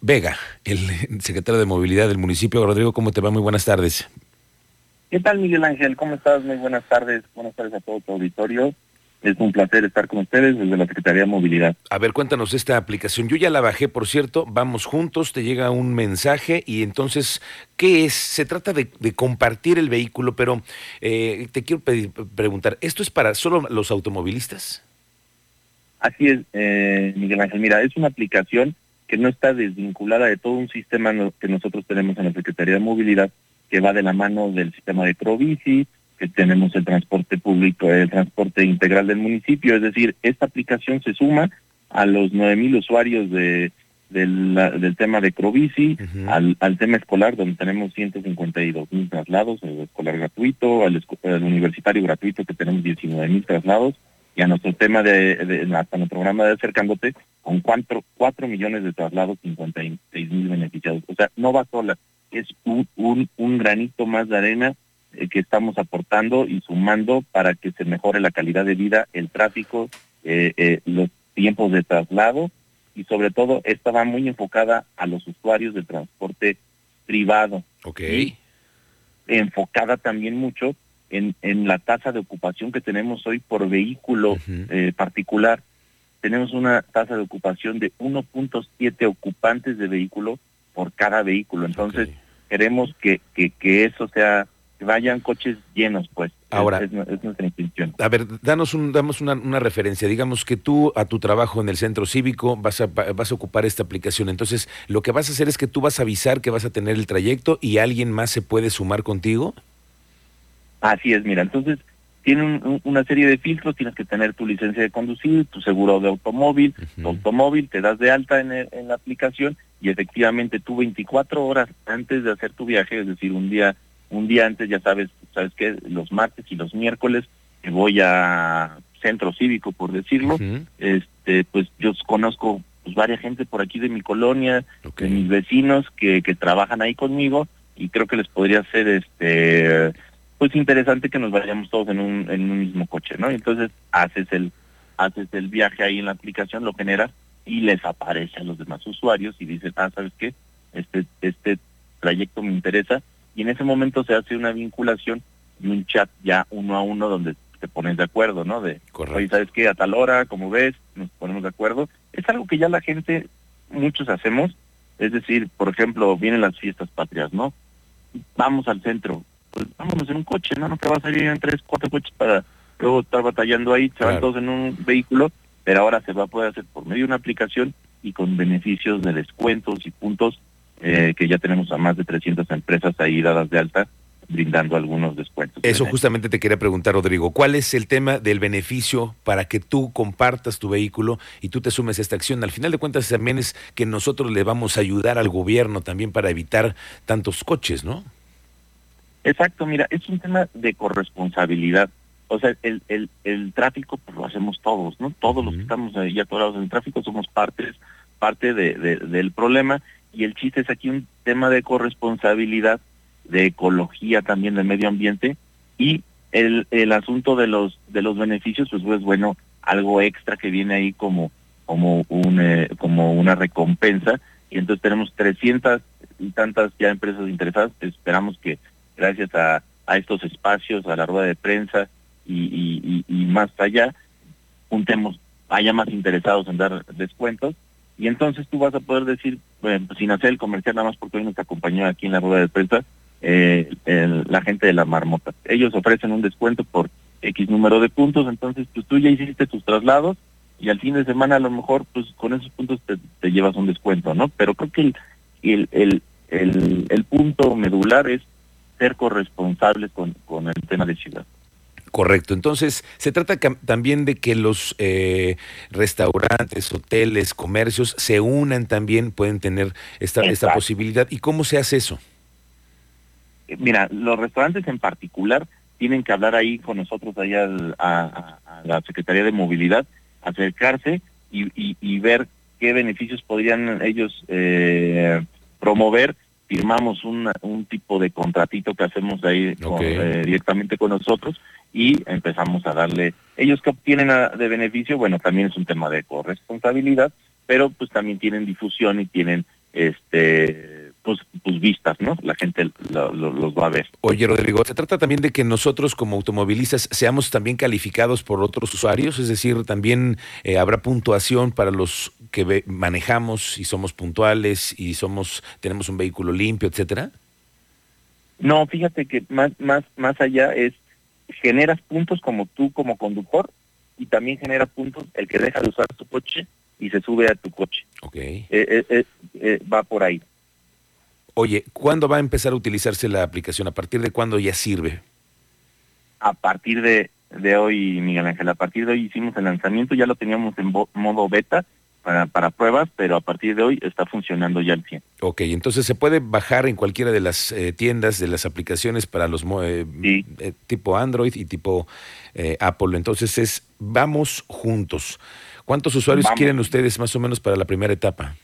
Vega, el secretario de Movilidad del municipio. Rodrigo, ¿cómo te va? Muy buenas tardes. ¿Qué tal, Miguel Ángel? ¿Cómo estás? Muy buenas tardes. Buenas tardes a todo tu auditorio. Es un placer estar con ustedes desde la Secretaría de Movilidad. A ver, cuéntanos esta aplicación. Yo ya la bajé, por cierto. Vamos juntos, te llega un mensaje y entonces, ¿qué es? Se trata de, compartir el vehículo, pero eh, te quiero preguntar, ¿esto es para solo los automovilistas? Así es, eh, Miguel Ángel. Mira, es una aplicación que no está desvinculada de todo un sistema que nosotros tenemos en la Secretaría de Movilidad, que va de la mano del sistema de Provici, que tenemos el transporte público, el transporte integral del municipio. Es decir, esta aplicación se suma a los 9.000 usuarios de, del, tema de Crobici, al, tema escolar, donde tenemos 152 mil traslados, el escolar gratuito, al, universitario gratuito, que tenemos 19 mil traslados, y a nuestro tema de, hasta nuestro programa de Acercándote, con 4, 4 millones de traslados, 56 mil beneficiados. O sea, no va sola, es un, un, un granito más de arena eh, que estamos aportando y sumando para que se mejore la calidad de vida, el tráfico, eh, eh, los tiempos de traslado y sobre todo esta va muy enfocada a los usuarios del transporte privado. Ok. enfocada también mucho en, en la tasa de ocupación que tenemos hoy por vehículo particular. Tenemos una tasa de ocupación de 1.7 ocupantes de vehículo por cada vehículo. Entonces, queremos que, que, que eso sea que vayan coches llenos, pues. Ahora, es, nuestra intención. A ver, danos, un, damos una, una, referencia. Digamos que tú a tu trabajo en el centro cívico vas a, vas a ocupar esta aplicación. Entonces, lo que vas a hacer es que tú vas a avisar que vas a tener el trayecto y alguien más se puede sumar contigo. Así es, mira, entonces tiene una serie de filtros, tienes que tener tu licencia de conducir, tu seguro de automóvil, tu automóvil, te das de alta en, en la aplicación y efectivamente tú 24 horas antes de hacer tu viaje, es decir, un día un día antes ya sabes, sabes que los martes y los miércoles que voy a centro cívico por decirlo, este pues yo conozco pues varias gente por aquí de mi colonia, de mis vecinos que, que trabajan ahí conmigo y creo que les podría ser este pues interesante que nos vayamos todos en un, en un mismo coche, ¿no? Entonces haces el haces el viaje ahí en la aplicación, lo generas y les aparece a los demás usuarios y dices, ah, ¿sabes qué? Este, este trayecto me interesa, y en ese momento se hace una vinculación y un chat ya uno a uno donde te pones de acuerdo, ¿no? De, Correcto. ¿sabes qué? A tal hora, como ves, nos ponemos de acuerdo. Es algo que ya la gente, muchos hacemos, es decir, por ejemplo, vienen las fiestas patrias, ¿no? Vamos al centro, pues vámonos en un coche, ¿no? No te vas a ir en tres, cuatro coches para luego estar batallando ahí, se van todos en un vehículo, pero ahora se va a poder hacer por medio de una aplicación y con beneficios de descuentos y puntos eh, que ya tenemos a más de 300 empresas ahí dadas de alta brindando algunos descuentos. Eso justamente te quería preguntar, Rodrigo. ¿Cuál es el tema del beneficio para que tú compartas tu vehículo y tú te sumes a esta acción? Al final de cuentas también es que nosotros le vamos a ayudar al gobierno también para evitar tantos coches, ¿no? Exacto, mira, es un tema de corresponsabilidad. O sea, el, el, el tráfico pues lo hacemos todos, ¿no? Todos los que estamos ahí atorados en el tráfico somos partes, parte de, del problema. Y el chiste es aquí un tema de corresponsabilidad, de ecología también del medio ambiente. Y el, el asunto de los de los beneficios pues, pues bueno algo extra que viene ahí como como un eh, como una recompensa. Y entonces tenemos 300 y tantas ya empresas interesadas. Esperamos que gracias a, a estos espacios a la rueda de prensa y, más allá juntemos haya más interesados en dar descuentos y entonces tú vas a poder decir, bueno, sin hacer el comercial nada más porque hoy nos acompañó aquí en la rueda de prensa eh, la gente de la marmota. Ellos ofrecen un descuento por X número de puntos, entonces pues tú ya hiciste tus traslados y al fin de semana a lo mejor pues con esos puntos te, llevas un descuento, ¿no? Pero creo que el, el, el, el, punto medular es ser corresponsables con, con el tema de ciudad. Correcto. Entonces, se trata también de que los eh, restaurantes, hoteles, comercios se unan también, pueden tener esta, esta posibilidad. ¿Y cómo se hace eso? Eh, mira, los restaurantes en particular tienen que hablar ahí con nosotros, allá a, la Secretaría de Movilidad, acercarse y, ver qué beneficios podrían ellos eh, promover firmamos un, un tipo de contratito que hacemos ahí directamente con nosotros y empezamos a darle, ellos que obtienen de beneficio, bueno, también es un tema de corresponsabilidad, pero pues también tienen difusión y tienen este pues, pues vistas, ¿no? La gente los va a ver. Oye, Rodrigo, ¿se trata también de que nosotros como automovilistas seamos también calificados por otros usuarios? Es decir, también eh, habrá puntuación para los que manejamos y somos puntuales y somos tenemos un vehículo limpio, etcétera. No, fíjate que más más más allá es generas puntos como tú como conductor y también genera puntos el que deja de usar tu coche y se sube a tu coche. Ok. Eh, eh, va por ahí. Oye, ¿cuándo va a empezar a utilizarse la aplicación? ¿A partir de cuándo ya sirve? A partir de, hoy, Miguel Ángel, a partir de hoy hicimos el lanzamiento, ya lo teníamos en modo beta para, para, pruebas, pero a partir de hoy está funcionando ya el 100. Ok, entonces se puede bajar en cualquiera de las eh, tiendas, de las aplicaciones para los eh, eh, tipo Android y tipo Apple. Entonces es, vamos juntos. ¿Cuántos usuarios quieren ustedes más o menos para la primera etapa?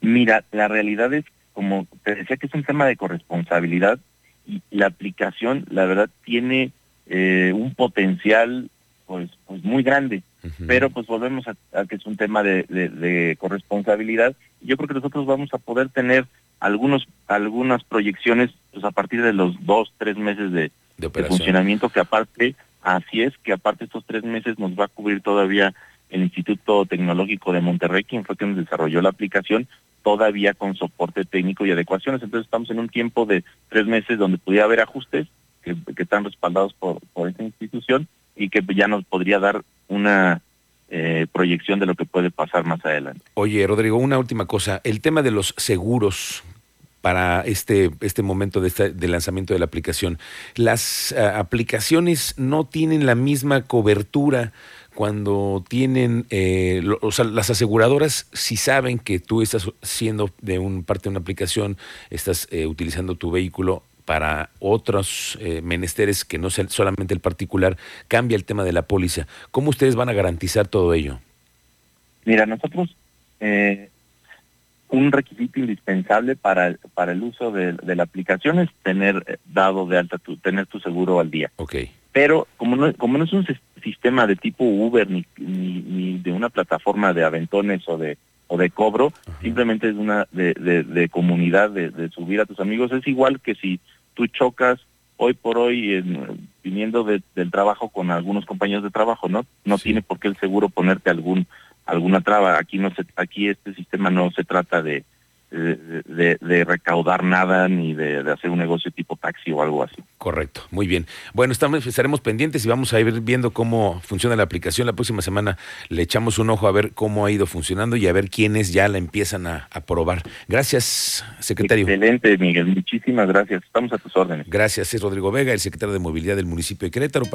Mira, la realidad es como te decía que es un tema de corresponsabilidad y la aplicación, la verdad, tiene eh, un potencial pues, pues muy grande, pero pues volvemos a, que es un tema de, corresponsabilidad. Yo creo que nosotros vamos a poder tener algunos algunas proyecciones pues, a partir de los dos, tres meses de, de funcionamiento, que aparte, así es, que aparte estos tres meses nos va a cubrir todavía el Instituto Tecnológico de Monterrey, quien fue quien desarrolló la aplicación, todavía con soporte técnico y adecuaciones. Entonces estamos en un tiempo de tres meses donde pudiera haber ajustes que, están respaldados por, por esta institución y que ya nos podría dar una eh, proyección de lo que puede pasar más adelante. Oye, Rodrigo, una última cosa. El tema de los seguros para este, este momento de, este, de lanzamiento de la aplicación. Las eh, aplicaciones no tienen la misma cobertura cuando tienen, eh, o sea, las aseguradoras si saben que tú estás siendo de un parte de una aplicación, estás utilizando tu vehículo para otros eh, menesteres que no sea solamente el particular, cambia el tema de la póliza. ¿Cómo ustedes van a garantizar todo ello? Mira, nosotros un requisito indispensable para, para el uso de, de, la aplicación es tener dado de alta tu, tener tu seguro al día. Okay. Pero como no, como no es un sistema de tipo Uber ni, ni, de una plataforma de aventones o de o de cobro, simplemente es una de, de, comunidad, de, subir a tus amigos. Es igual que si tú chocas hoy por hoy viniendo del trabajo con algunos compañeros de trabajo, ¿no? No tiene por qué el seguro ponerte algún alguna traba. Aquí no se, aquí este sistema no se trata de de, recaudar nada ni de, hacer un negocio tipo taxi o algo así. Correcto, muy bien. Bueno, estamos, estaremos pendientes y vamos a ir viendo cómo funciona la aplicación. La próxima semana le echamos un ojo a ver cómo ha ido funcionando y a ver quiénes ya la empiezan a, probar. Gracias, secretario. Excelente, Miguel. Muchísimas gracias. Estamos a tus órdenes. Gracias. Es Rodrigo Vega, el secretario de Movilidad del municipio de Querétaro. Para